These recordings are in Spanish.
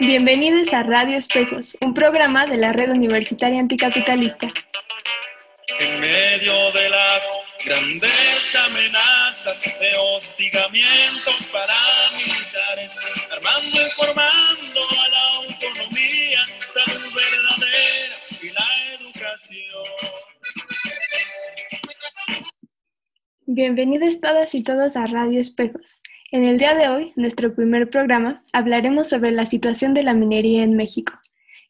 Bienvenidos a Radio Espejos, un programa de la Red Universitaria Anticapitalista. En medio de las grandes amenazas de hostigamientos paramilitares, armando y formando a la autonomía, salud verdadera y la educación. Bienvenidos todas y todos a Radio Espejos. En el día de hoy, nuestro primer programa, hablaremos sobre la situación de la minería en México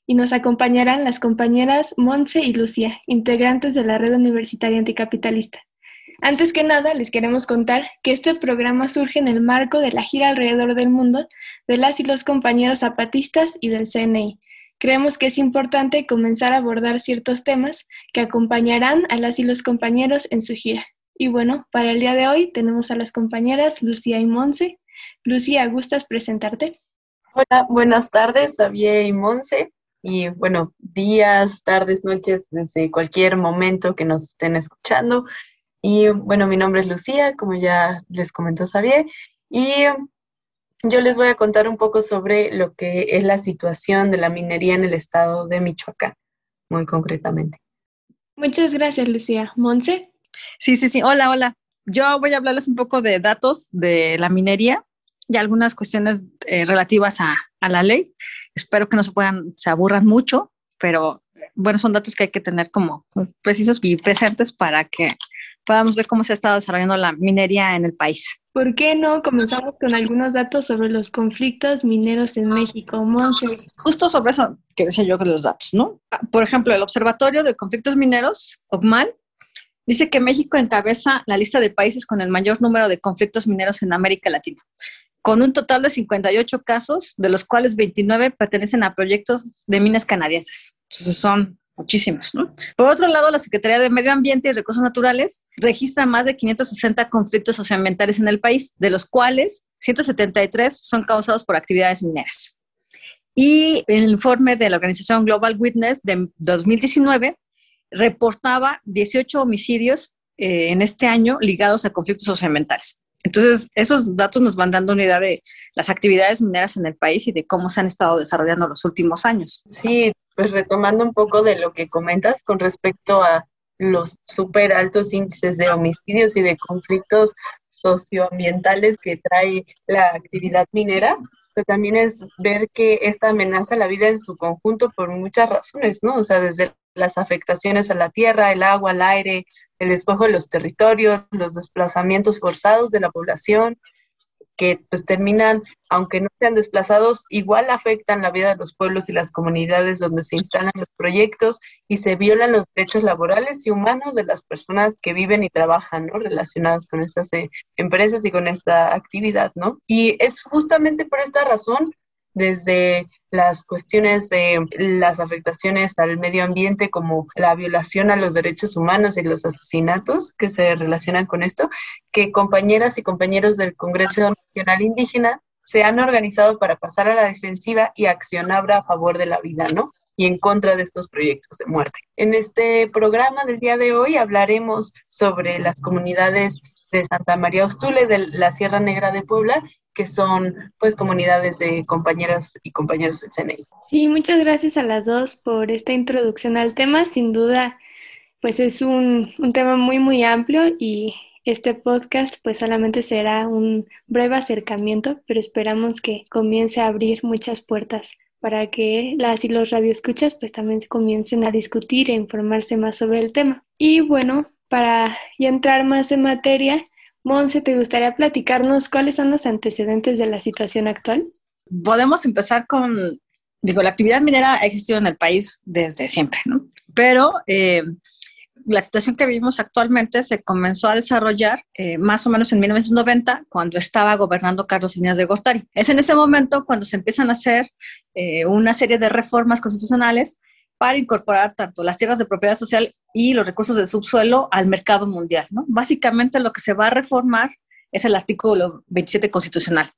y nos acompañarán las compañeras Monse y Lucía, integrantes de la Red Universitaria Anticapitalista. Antes que nada, les queremos contar que este programa surge en el marco de la gira alrededor del mundo de las y los compañeros zapatistas y del CNI. Creemos que es importante comenzar a abordar ciertos temas que acompañarán a las y los compañeros en su gira. Y bueno, para el día de hoy tenemos a las compañeras Lucía y Monse. Lucía, ¿gustas presentarte? Hola, buenas tardes, Xavier y Monse. Y bueno, días, tardes, noches, desde cualquier momento que nos estén escuchando. Y bueno, mi nombre es Lucía, como ya les comentó Xavier. Y yo les voy a contar un poco sobre lo que es la situación de la minería en el estado de Michoacán, muy concretamente. Muchas gracias, Lucía. Monse. Sí, sí, sí. Hola, hola. Yo voy a hablarles un poco de datos de la minería y algunas cuestiones eh, relativas a, a, la ley. Espero que no se puedan, se aburran mucho, pero bueno, son datos que hay que tener como precisos y presentes para que podamos ver cómo se ha estado desarrollando la minería en el país. ¿Por qué no comenzamos con algunos datos sobre los conflictos mineros en México? Monse. Justo sobre eso que decía yo de los datos, ¿no? Por ejemplo, el Observatorio de Conflictos Mineros, OCMAL, Dice que México encabeza la lista de países con el mayor número de conflictos mineros en América Latina, con un total de 58 casos, de los cuales 29 pertenecen a proyectos de minas canadienses. Entonces son muchísimos, ¿no? Por otro lado, la Secretaría de Medio Ambiente y Recursos Naturales registra más de 560 conflictos socioambientales en el país, de los cuales 173 son causados por actividades mineras. Y el informe de la organización Global Witness de 2019 reportaba 18 homicidios eh, en este año ligados a conflictos socioambientales. Entonces, esos datos nos van dando una idea de las actividades mineras en el país y de cómo se han estado desarrollando los últimos años. Sí, pues retomando un poco de lo que comentas con respecto a los súper altos índices de homicidios y de conflictos socioambientales que trae la actividad minera, pues también es ver que esta amenaza la vida en su conjunto por muchas razones, ¿no? O sea, desde las afectaciones a la tierra, el agua, el aire, el despojo de los territorios, los desplazamientos forzados de la población, que pues terminan, aunque no sean desplazados, igual afectan la vida de los pueblos y las comunidades donde se instalan los proyectos y se violan los derechos laborales y humanos de las personas que viven y trabajan, ¿no? Relacionados con estas eh, empresas y con esta actividad, ¿no? Y es justamente por esta razón desde las cuestiones de las afectaciones al medio ambiente como la violación a los derechos humanos y los asesinatos que se relacionan con esto, que compañeras y compañeros del Congreso Nacional Indígena se han organizado para pasar a la defensiva y accionar a favor de la vida, ¿no? y en contra de estos proyectos de muerte. En este programa del día de hoy hablaremos sobre las comunidades de Santa María Ostule, de la Sierra Negra de Puebla que son pues comunidades de compañeras y compañeros del CNI. Sí, muchas gracias a las dos por esta introducción al tema. Sin duda, pues es un, un tema muy, muy amplio y este podcast pues solamente será un breve acercamiento, pero esperamos que comience a abrir muchas puertas para que las y los radioescuchas pues también comiencen a discutir e informarse más sobre el tema. Y bueno, para ya entrar más en materia, Monse, ¿te gustaría platicarnos cuáles son los antecedentes de la situación actual? Podemos empezar con, digo, la actividad minera ha existido en el país desde siempre, ¿no? Pero eh, la situación que vivimos actualmente se comenzó a desarrollar eh, más o menos en 1990, cuando estaba gobernando Carlos Inés de Gortari. Es en ese momento cuando se empiezan a hacer eh, una serie de reformas constitucionales para incorporar tanto las tierras de propiedad social y los recursos del subsuelo al mercado mundial. ¿no? Básicamente lo que se va a reformar es el artículo 27 constitucional.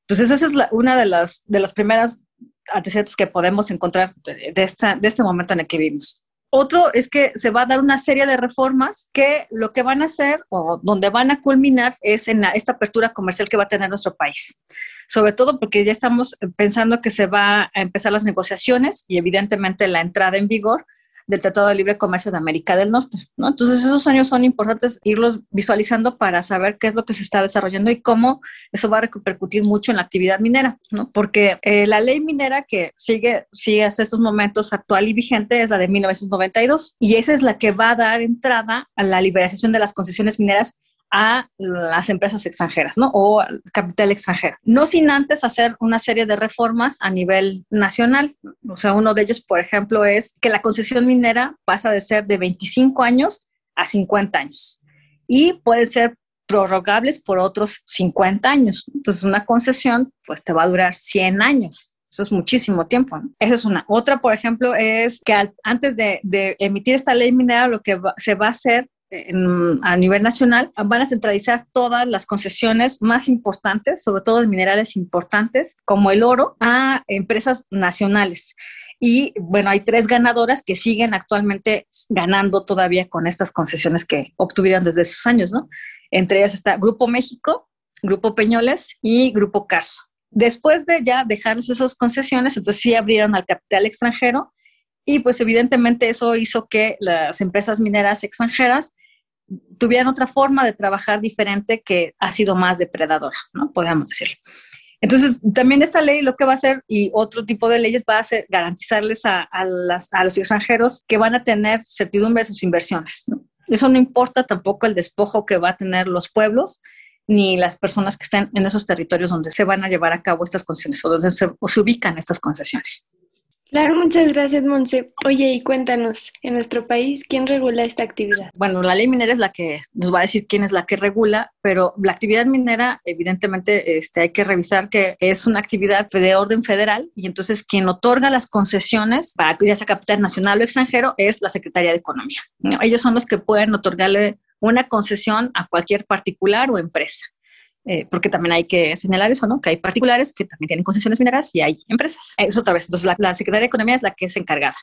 Entonces, esa es una de las, de las primeras antecedentes que podemos encontrar de, esta, de este momento en el que vivimos. Otro es que se va a dar una serie de reformas que lo que van a hacer o donde van a culminar es en esta apertura comercial que va a tener nuestro país. sobre todo porque ya estamos pensando que se va a empezar las negociaciones y evidentemente la entrada en vigor del Tratado de Libre Comercio de América del Norte, ¿no? Entonces esos años son importantes irlos visualizando para saber qué es lo que se está desarrollando y cómo eso va a repercutir mucho en la actividad minera, ¿no? Porque eh, la ley minera que sigue, sigue hasta estos momentos actual y vigente es la de 1992 y esa es la que va a dar entrada a la liberación de las concesiones mineras a las empresas extranjeras, ¿no? O capital extranjero. No sin antes hacer una serie de reformas a nivel nacional. O sea, uno de ellos, por ejemplo, es que la concesión minera pasa de ser de 25 años a 50 años y puede ser prorrogables por otros 50 años. Entonces, una concesión, pues te va a durar 100 años. Eso es muchísimo tiempo. Esa es una. Otra, por ejemplo, es que antes de, emitir esta ley minera, lo que se va a hacer a nivel nacional, van a centralizar todas las concesiones más importantes, sobre todo de minerales importantes, como el oro, a empresas nacionales. Y bueno, hay tres ganadoras que siguen actualmente ganando todavía con estas concesiones que obtuvieron desde esos años, ¿no? Entre ellas está Grupo México, Grupo Peñoles y Grupo Carso. Después de ya dejarles esas concesiones, entonces sí abrieron al capital extranjero y pues evidentemente eso hizo que las empresas mineras extranjeras tuvieran otra forma de trabajar diferente que ha sido más depredadora, ¿no? Podríamos decirlo. Entonces, también esta ley lo que va a hacer y otro tipo de leyes va a ser garantizarles a, los extranjeros que van a tener certidumbre de sus inversiones. Eso no importa tampoco el despojo que va a tener los pueblos ni las personas que estén en esos territorios donde se van a llevar a cabo estas concesiones o donde se ubican estas concesiones. Claro, muchas gracias, Monse. Oye, y cuéntanos, en nuestro país, ¿quién regula esta actividad? Bueno, la ley minera es la que nos va a decir quién es la que regula, pero la actividad minera, evidentemente, este, hay que revisar que es una actividad de orden federal y entonces quien otorga las concesiones para ya sea capital nacional o extranjero es la Secretaría de Economía. Ellos son los que pueden otorgarle una concesión a cualquier particular o empresa. Eh, porque también hay que señalar eso, ¿no? Que hay particulares que también tienen concesiones mineras y hay empresas. Eso otra vez. Entonces, la, Secretaría de Economía es la que es encargada.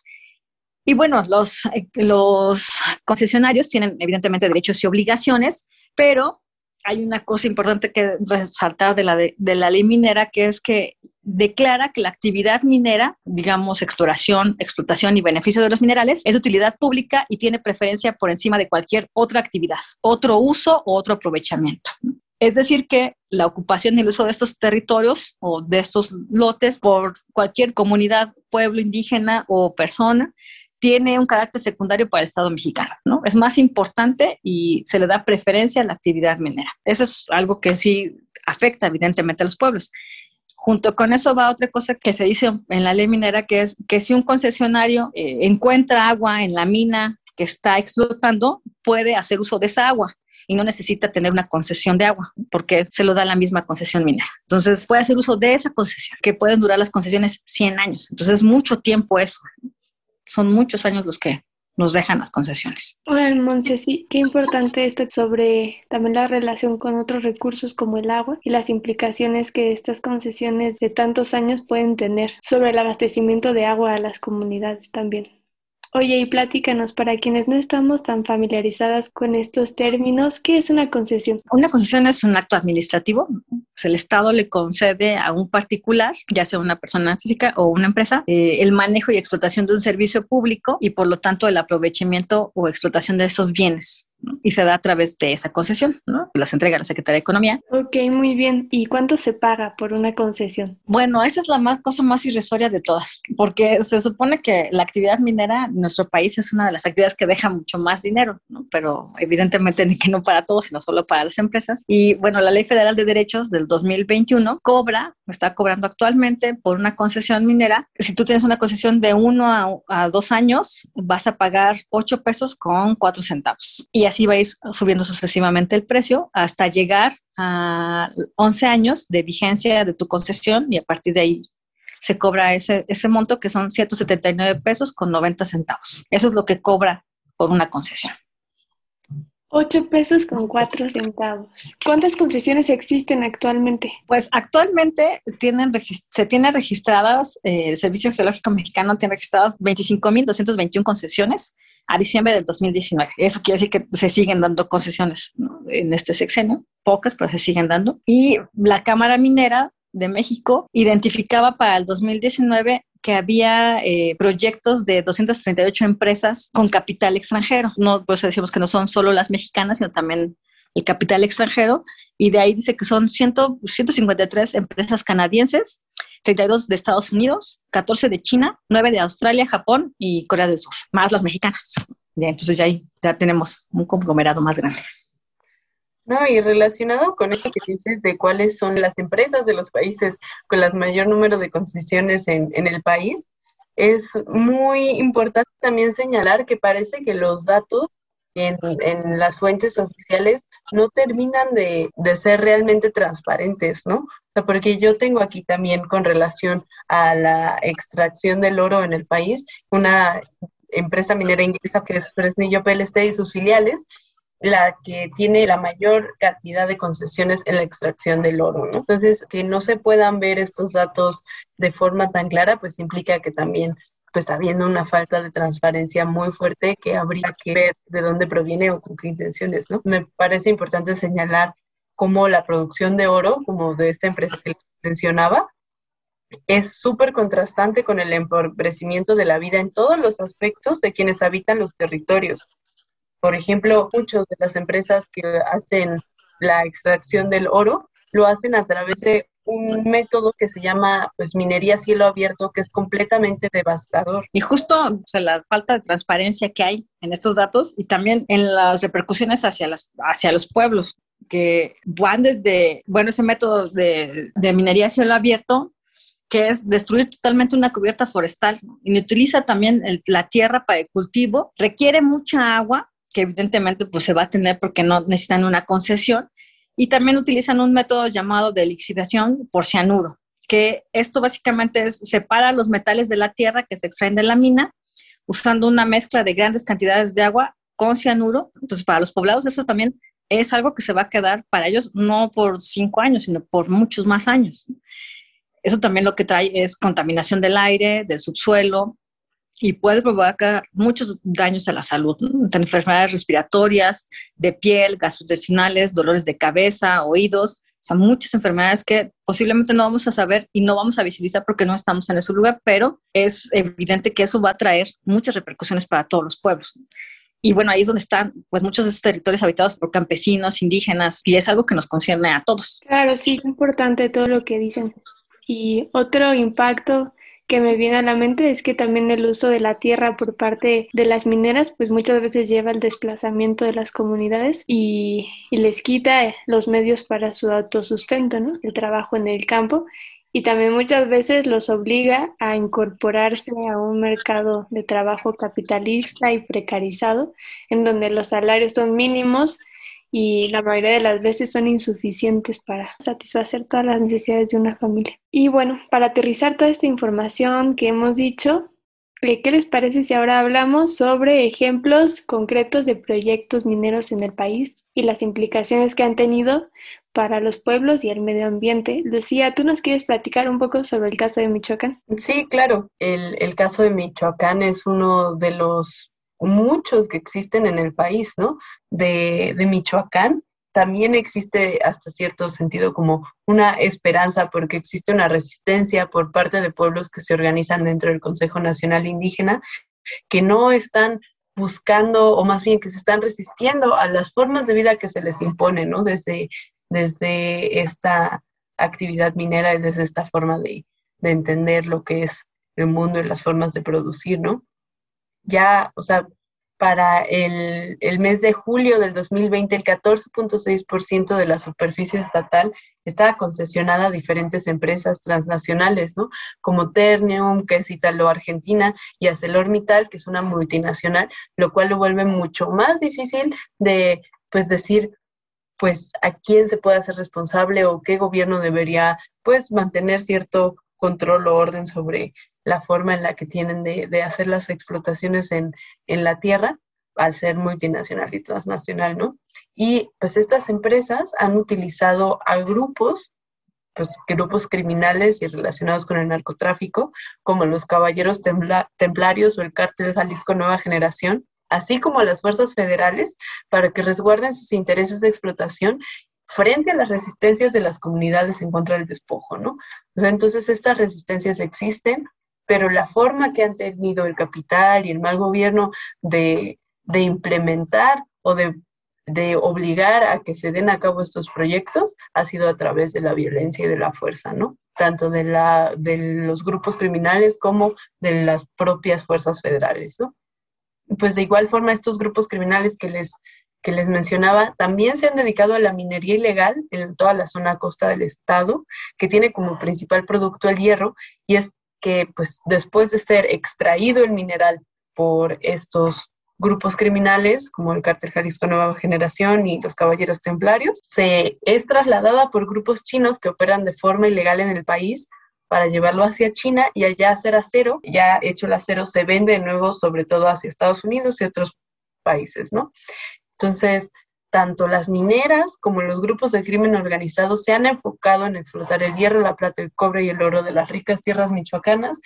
Y bueno, los, los concesionarios tienen evidentemente derechos y obligaciones, pero hay una cosa importante que resaltar de la, de, la ley minera, que es que declara que la actividad minera, digamos, exploración, explotación y beneficio de los minerales, es de utilidad pública y tiene preferencia por encima de cualquier otra actividad, otro uso o otro aprovechamiento. Es decir, que la ocupación y el uso de estos territorios o de estos lotes por cualquier comunidad, pueblo indígena o persona tiene un carácter secundario para el Estado mexicano, ¿no? Es más importante y se le da preferencia a la actividad minera. Eso es algo que sí afecta evidentemente a los pueblos. Junto con eso va otra cosa que se dice en la ley minera, que es que si un concesionario eh, encuentra agua en la mina que está explotando, puede hacer uso de esa agua y no necesita tener una concesión de agua porque se lo da la misma concesión minera. Entonces puede hacer uso de esa concesión, que pueden durar las concesiones 100 años. Entonces es mucho tiempo eso. Son muchos años los que nos dejan las concesiones. Bueno, Monse, sí, qué importante esto sobre también la relación con otros recursos como el agua y las implicaciones que estas concesiones de tantos años pueden tener sobre el abastecimiento de agua a las comunidades también. Oye, y platícanos, para quienes no estamos tan familiarizadas con estos términos, ¿qué es una concesión? Una concesión es un acto administrativo. El Estado le concede a un particular, ya sea una persona física o una empresa, eh, el manejo y explotación de un servicio público y por lo tanto el aprovechamiento o explotación de esos bienes y se da a través de esa concesión, ¿no? Las entrega la Secretaría de Economía. Ok, muy bien. ¿Y cuánto se paga por una concesión? Bueno, esa es la más, cosa más irrisoria de todas, porque se supone que la actividad minera en nuestro país es una de las actividades que deja mucho más dinero, ¿no? Pero evidentemente ni que no para todos, sino solo para las empresas. Y bueno, la Ley Federal de Derechos del 2021 cobra, está cobrando actualmente por una concesión minera. Si tú tienes una concesión de uno a, a dos años, vas a pagar ocho pesos con cuatro centavos. Y así así va a ir subiendo sucesivamente el precio hasta llegar a 11 años de vigencia de tu concesión y a partir de ahí se cobra ese, ese monto que son 179 pesos con 90 centavos. Eso es lo que cobra por una concesión. 8 pesos con 4 centavos. ¿Cuántas concesiones existen actualmente? Pues actualmente tienen se tienen registradas, eh, el Servicio Geológico Mexicano tiene registradas 25.221 concesiones a diciembre del 2019. Eso quiere decir que se siguen dando concesiones en este sexenio, pocas, pero se siguen dando. Y la Cámara Minera de México identificaba para el 2019 que había eh, proyectos de 238 empresas con capital extranjero. No, pues decimos que no son solo las mexicanas, sino también el capital extranjero. Y de ahí dice que son 100, 153 empresas canadienses, 32 de Estados Unidos, 14 de China, 9 de Australia, Japón y Corea del Sur, más las mexicanas. entonces ya, ahí, ya tenemos un conglomerado más grande. No, y relacionado con esto que dices de cuáles son las empresas de los países con el mayor número de concesiones en el país, es muy importante también señalar que parece que los datos en, las fuentes oficiales no terminan de, de, ser realmente transparentes, ¿no? O sea, porque yo tengo aquí también con relación a la extracción del oro en el país, una empresa minera inglesa que es Fresnillo PLC y sus filiales, la que tiene la mayor cantidad de concesiones en la extracción del oro. ¿no? Entonces, que no se puedan ver estos datos de forma tan clara, pues implica que también pues habiendo una falta de transparencia muy fuerte que habría que ver de dónde proviene o con qué intenciones, ¿no? Me parece importante señalar cómo la producción de oro, como de esta empresa que mencionaba, es súper contrastante con el empobrecimiento de la vida en todos los aspectos de quienes habitan los territorios. Por ejemplo, muchas de las empresas que hacen la extracción del oro lo hacen a través de un método que se llama pues minería cielo abierto que es completamente devastador. Y justo la falta de transparencia que hay en estos datos y también en las repercusiones hacia, las, hacia los pueblos que van desde, bueno, ese método de, de minería cielo abierto que es destruir totalmente una cubierta forestal y utiliza también la tierra para el cultivo, requiere mucha agua que evidentemente pues se va a tener porque no necesitan una concesión, y también utilizan un método llamado de lixiviación por cianuro, que esto básicamente es separa los metales de la tierra que se extraen de la mina usando una mezcla de grandes cantidades de agua con cianuro. Entonces, para los poblados eso también es algo que se va a quedar para ellos no por cinco años, sino por muchos más años. Eso también lo que trae es contaminación del aire, del subsuelo, y puede provocar muchos daños a la salud, enfermedades respiratorias, de piel, gastrointestinales, dolores de cabeza, oídos, o sea, muchas enfermedades que posiblemente no vamos a saber y no vamos a visibilizar porque no estamos en ese lugar, pero es evidente que eso va a traer muchas repercusiones para todos los pueblos. Y bueno, ahí es donde están pues muchos de esos territorios habitados por campesinos, indígenas, y es algo que nos concierne a todos. Claro, sí, es importante todo lo que dicen. Y otro impacto que me viene a la mente es que también el uso de la tierra por parte de las mineras pues muchas veces lleva al desplazamiento de las comunidades y, les quita los medios para su autosustento, ¿no? El trabajo en el campo y también muchas veces los obliga a incorporarse a un mercado de trabajo capitalista y precarizado en donde los salarios son mínimos y la mayoría de las veces son insuficientes para satisfacer todas las necesidades de una familia. Y bueno, para aterrizar toda esta información que hemos dicho, eh, ¿qué les parece si ahora hablamos sobre ejemplos concretos de proyectos mineros en el país y las implicaciones que han tenido para los pueblos y el medio ambiente? Lucía, ¿tú nos quieres platicar un poco sobre el caso de Michoacán? Sí, claro. El, el caso de Michoacán es uno de los muchos que existen en el país, ¿no? De, de Michoacán también existe hasta cierto sentido como una esperanza porque existe una resistencia por parte de pueblos que se organizan dentro del Consejo Nacional Indígena que no están buscando o más bien que se están resistiendo a las formas de vida que se les imponen, ¿no? Desde, desde esta actividad minera y desde esta forma de, de entender lo que es el mundo y las formas de producir, ¿no? Ya, o sea, para el, el, mes de julio del 2020, el 14.6% de la superficie estatal estaba concesionada a diferentes empresas transnacionales, ¿no? Como Ternium, que es Italo-Argentina, y ArcelorMittal, que es una multinacional, lo cual lo vuelve mucho más difícil de, pues, decir, pues, a quién se puede hacer responsable o qué gobierno debería, pues, mantener cierto control o orden sobre la forma en la que tienen de, hacer las explotaciones en, la tierra al ser multinacional y transnacional, ¿no? Y pues estas empresas han utilizado a grupos, pues grupos criminales y relacionados con el narcotráfico, como los Caballeros Templarios o el Cártel Jalisco Nueva Generación, así como las fuerzas federales, para que resguarden sus intereses de explotación frente a las resistencias de las comunidades en contra del despojo, ¿no? O sea, entonces estas resistencias existen, pero la forma que han tenido el capital y el mal gobierno de, implementar o de, obligar a que se den a cabo estos proyectos ha sido a través de la violencia y de la fuerza, ¿no? Tanto de, de los grupos criminales como de las propias fuerzas federales, ¿no? Pues de igual forma estos grupos criminales que les que les mencionaba, también se han dedicado a la minería ilegal en toda la zona costa del estado, que tiene como principal producto el hierro, y es que pues después de ser extraído el mineral por estos grupos criminales como el Cártel Jalisco Nueva Generación y los Caballeros Templarios, se es trasladada por grupos chinos que operan de forma ilegal en el país para llevarlo hacia China y allá hacer acero, ya hecho el acero se vende de nuevo sobre todo hacia Estados Unidos y otros países, ¿no? Entonces, tanto las mineras como los grupos de crimen organizado se han enfocado en explotar el hierro, la plata, el cobre y el oro de las ricas tierras michoacanas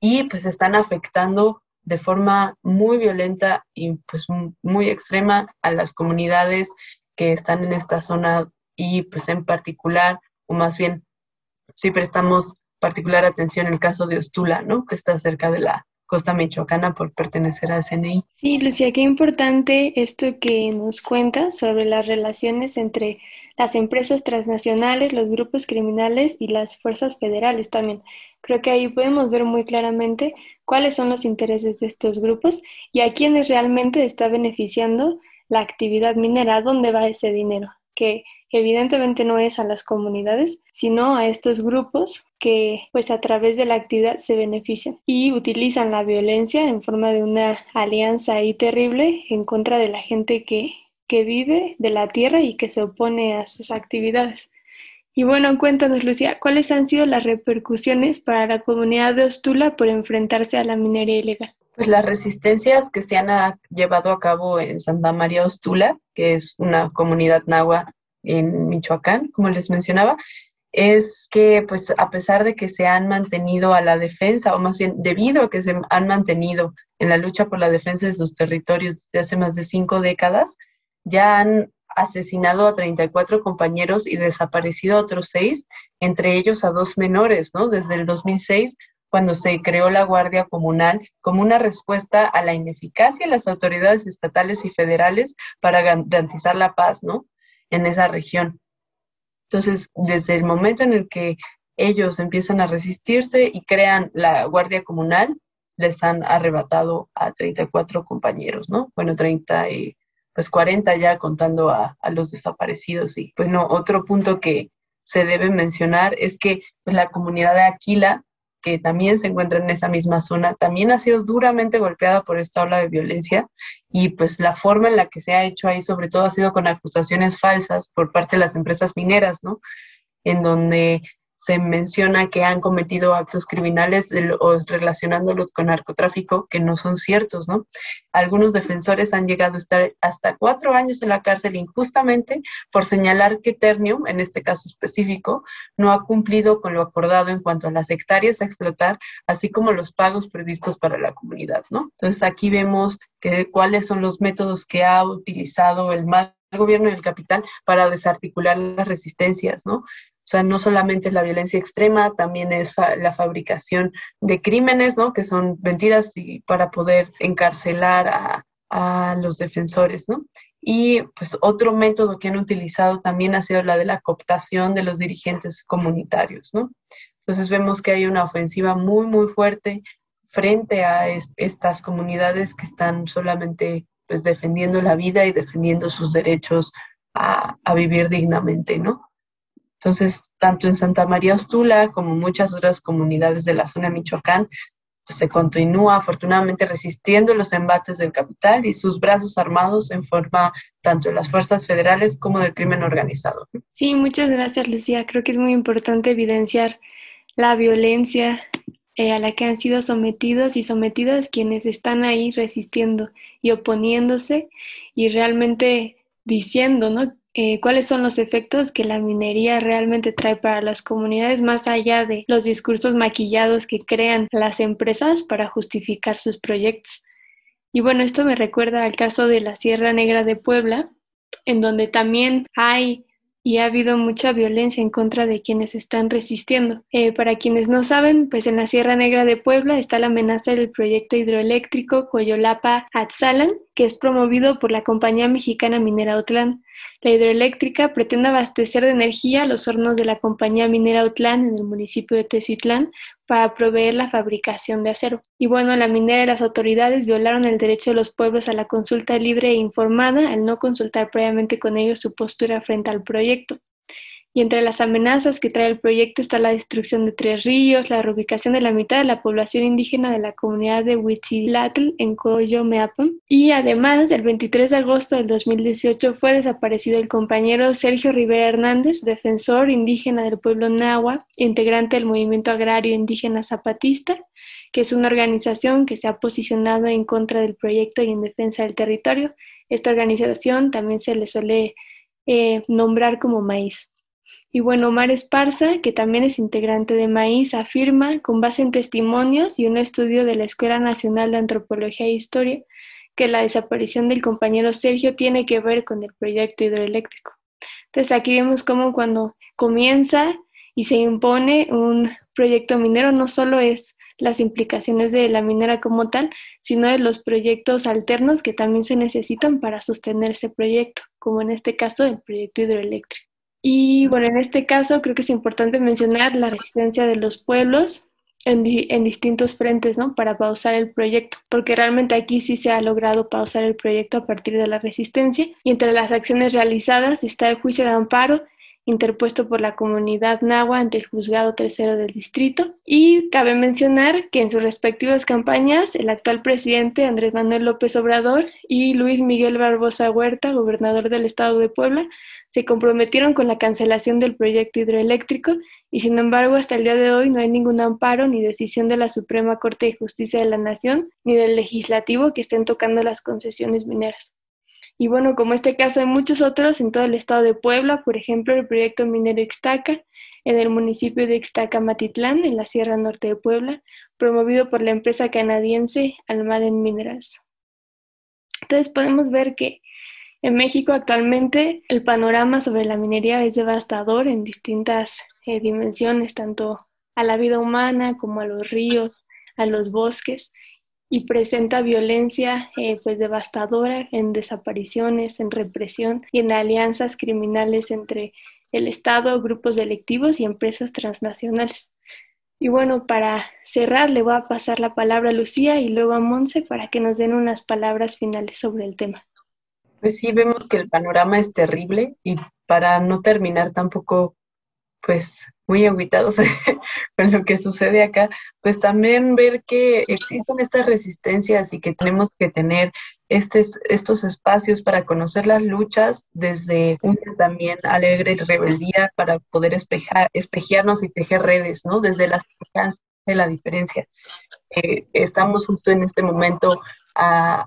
y pues están afectando de forma muy violenta y pues muy extrema a las comunidades que están en esta zona y pues en particular, o más bien, sí prestamos particular atención en el caso de Ostula, ¿no? Que está cerca de la Costa Michoacana por pertenecer al CNI. Sí, Lucía, qué importante esto que nos cuenta sobre las relaciones entre las empresas transnacionales, los grupos criminales y las fuerzas federales también. Creo que ahí podemos ver muy claramente cuáles son los intereses de estos grupos y a quiénes realmente está beneficiando la actividad minera, dónde va ese dinero, que evidentemente no es a las comunidades, sino a estos grupos que pues a través de la actividad se benefician y utilizan la violencia en forma de una alianza ahí terrible en contra de la gente que, que vive de la tierra y que se opone a sus actividades. Y bueno, cuéntanos, Lucía, ¿cuáles han sido las repercusiones para la comunidad de Ostula por enfrentarse a la minería ilegal? Pues las resistencias que se han llevado a cabo en Santa María Ostula, que es una comunidad nahua en Michoacán, como les mencionaba, es que pues a pesar de que se han mantenido a la defensa, o más bien debido a que se han mantenido en la lucha por la defensa de sus territorios desde hace más de cinco décadas, ya han asesinado a 34 compañeros y desaparecido a otros seis, entre ellos a dos menores, ¿no? Desde el 2006, cuando se creó la Guardia Comunal como una respuesta a la ineficacia de las autoridades estatales y federales para garantizar la paz, ¿no? en esa región. Entonces, desde el momento en el que ellos empiezan a resistirse y crean la Guardia Comunal, les han arrebatado a 34 compañeros, ¿no? Bueno, 30 y pues 40 ya contando a, a los desaparecidos. Y pues no, otro punto que se debe mencionar es que pues, la comunidad de Aquila que también se encuentra en esa misma zona, también ha sido duramente golpeada por esta ola de violencia y pues la forma en la que se ha hecho ahí sobre todo ha sido con acusaciones falsas por parte de las empresas mineras, ¿no? En donde se menciona que han cometido actos criminales o relacionándolos con narcotráfico que no son ciertos, ¿no? Algunos defensores han llegado a estar hasta cuatro años en la cárcel injustamente por señalar que Ternium, en este caso específico, no ha cumplido con lo acordado en cuanto a las hectáreas a explotar, así como los pagos previstos para la comunidad, ¿no? Entonces aquí vemos que, cuáles son los métodos que ha utilizado el mal gobierno y el capital para desarticular las resistencias, ¿no? O sea, no solamente es la violencia extrema, también es la fabricación de crímenes, ¿no? Que son mentiras para poder encarcelar a, a los defensores, ¿no? Y pues otro método que han utilizado también ha sido la de la cooptación de los dirigentes comunitarios, ¿no? Entonces vemos que hay una ofensiva muy, muy fuerte frente a estas comunidades que están solamente pues defendiendo la vida y defendiendo sus derechos a, a vivir dignamente, ¿no? Entonces, tanto en Santa María Ostula como muchas otras comunidades de la zona Michoacán, pues, se continúa afortunadamente resistiendo los embates del capital y sus brazos armados en forma tanto de las fuerzas federales como del crimen organizado. Sí, muchas gracias, Lucía. Creo que es muy importante evidenciar la violencia eh, a la que han sido sometidos y sometidas quienes están ahí resistiendo y oponiéndose y realmente diciendo, ¿no? Eh, cuáles son los efectos que la minería realmente trae para las comunidades más allá de los discursos maquillados que crean las empresas para justificar sus proyectos. Y bueno, esto me recuerda al caso de la Sierra Negra de Puebla, en donde también hay y ha habido mucha violencia en contra de quienes están resistiendo. Eh, para quienes no saben, pues en la Sierra Negra de Puebla está la amenaza del proyecto hidroeléctrico Coyolapa-Atzalan, que es promovido por la compañía mexicana minera Otlán. La hidroeléctrica pretende abastecer de energía los hornos de la compañía minera Otlán en el municipio de Teciutlán para proveer la fabricación de acero. Y bueno, la minera y las autoridades violaron el derecho de los pueblos a la consulta libre e informada al no consultar previamente con ellos su postura frente al proyecto. Y entre las amenazas que trae el proyecto está la destrucción de tres ríos, la reubicación de la mitad de la población indígena de la comunidad de Huitzilatl en Coyomeapan. Y además, el 23 de agosto del 2018 fue desaparecido el compañero Sergio Rivera Hernández, defensor indígena del pueblo Nahua, integrante del movimiento agrario indígena zapatista, que es una organización que se ha posicionado en contra del proyecto y en defensa del territorio. Esta organización también se le suele eh, nombrar como maíz. Y bueno, Omar Esparza, que también es integrante de Maíz, afirma, con base en testimonios y un estudio de la Escuela Nacional de Antropología e Historia, que la desaparición del compañero Sergio tiene que ver con el proyecto hidroeléctrico. Entonces aquí vemos cómo cuando comienza y se impone un proyecto minero no solo es las implicaciones de la minera como tal, sino de los proyectos alternos que también se necesitan para sostener ese proyecto, como en este caso el proyecto hidroeléctrico. Y bueno, en este caso creo que es importante mencionar la resistencia de los pueblos en, en, distintos frentes, ¿no? Para pausar el proyecto, porque realmente aquí sí se ha logrado pausar el proyecto a partir de la resistencia. Y entre las acciones realizadas está el juicio de amparo interpuesto por la comunidad nahua ante el juzgado tercero del distrito. Y cabe mencionar que en sus respectivas campañas, el actual presidente Andrés Manuel López Obrador y Luis Miguel Barbosa Huerta, gobernador del estado de Puebla, se comprometieron con la cancelación del proyecto hidroeléctrico y sin embargo hasta el día de hoy no hay ningún amparo ni decisión de la Suprema Corte de Justicia de la Nación ni del legislativo que estén tocando las concesiones mineras. Y bueno, como este caso hay muchos otros en todo el estado de Puebla, por ejemplo, el proyecto minero Ixtaca en el municipio de Ixtaca Matitlán, en la Sierra Norte de Puebla, promovido por la empresa canadiense Almaden Minerals. Entonces podemos ver que en México actualmente el panorama sobre la minería es devastador en distintas eh, dimensiones, tanto a la vida humana como a los ríos, a los bosques, y presenta violencia eh, pues devastadora en desapariciones, en represión y en alianzas criminales entre el Estado, grupos delictivos y empresas transnacionales. Y bueno, para cerrar le voy a pasar la palabra a Lucía y luego a Monse para que nos den unas palabras finales sobre el tema. Pues sí, vemos que el panorama es terrible y para no terminar tampoco, pues, muy aguitados con lo que sucede acá, pues también ver que existen estas resistencias y que tenemos que tener estos, estos espacios para conocer las luchas desde un también alegre rebeldía para poder espejar, espejearnos y tejer redes, ¿no? Desde las de la diferencia. Eh, estamos justo en este momento a,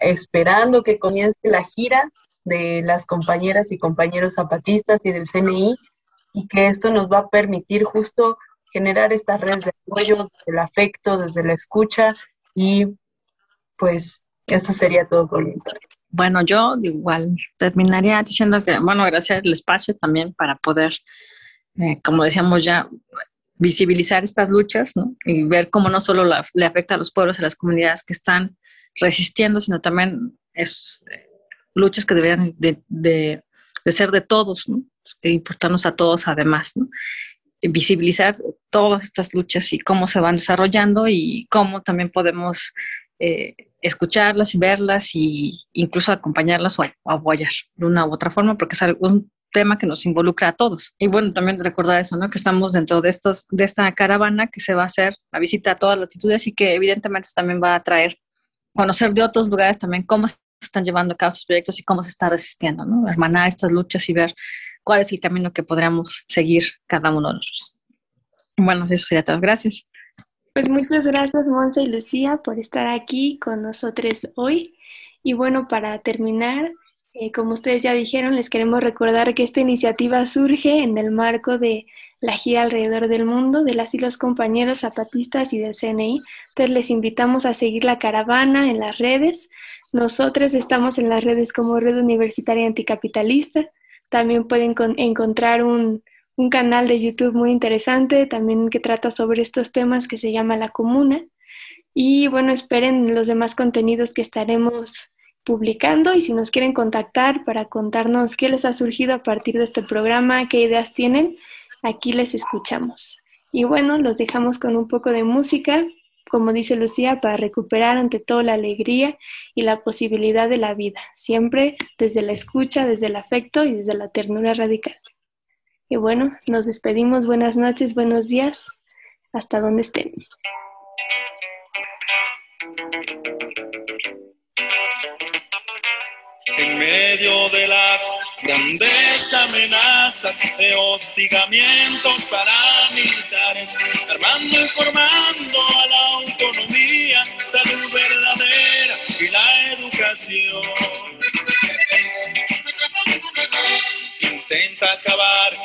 esperando que comience la gira de las compañeras y compañeros zapatistas y del CNI y que esto nos va a permitir justo generar estas redes de apoyo, del afecto, desde la escucha y pues eso sería todo por mi parte. Bueno, yo igual terminaría diciendo que, bueno, agradecer el espacio también para poder, eh, como decíamos ya, visibilizar estas luchas ¿no? y ver cómo no solo le afecta a los pueblos, a las comunidades que están resistiendo, sino también es eh, luchas que deberían de, ser de todos, ¿no? E importarnos a todos además, ¿no? visibilizar todas estas luchas y cómo se van desarrollando y cómo también podemos eh, escucharlas y verlas y incluso acompañarlas o apoyar de una u otra forma, porque es un tema que nos involucra a todos. Y bueno, también recordar eso, ¿no? Que estamos dentro de, estos, de esta caravana que se va a hacer a visita a todas latitudes y que evidentemente también va a traer conocer de otros lugares también cómo se están llevando a cabo estos proyectos y cómo se está resistiendo, ¿no? Hermanar estas luchas y ver cuál es el camino que podríamos seguir cada uno de nosotros. Bueno, eso sería todo. Gracias. Pues muchas gracias, Monza y Lucía, por estar aquí con nosotros hoy. Y bueno, para terminar, eh, como ustedes ya dijeron, les queremos recordar que esta iniciativa surge en el marco de la gira alrededor del mundo de las y los compañeros zapatistas y del CNI. Entonces les invitamos a seguir la caravana en las redes. Nosotros estamos en las redes como Red Universitaria Anticapitalista. También pueden encontrar un, un canal de YouTube muy interesante, también que trata sobre estos temas que se llama La Comuna. Y bueno, esperen los demás contenidos que estaremos publicando y si nos quieren contactar para contarnos qué les ha surgido a partir de este programa, qué ideas tienen, aquí les escuchamos. Y bueno, los dejamos con un poco de música, como dice Lucía, para recuperar ante todo la alegría y la posibilidad de la vida, siempre desde la escucha, desde el afecto y desde la ternura radical. Y bueno, nos despedimos, buenas noches, buenos días, hasta donde estén. en medio de las grandes amenazas de hostigamientos paramilitares, armando y formando a la autonomía, salud verdadera y la educación. Intenta acabar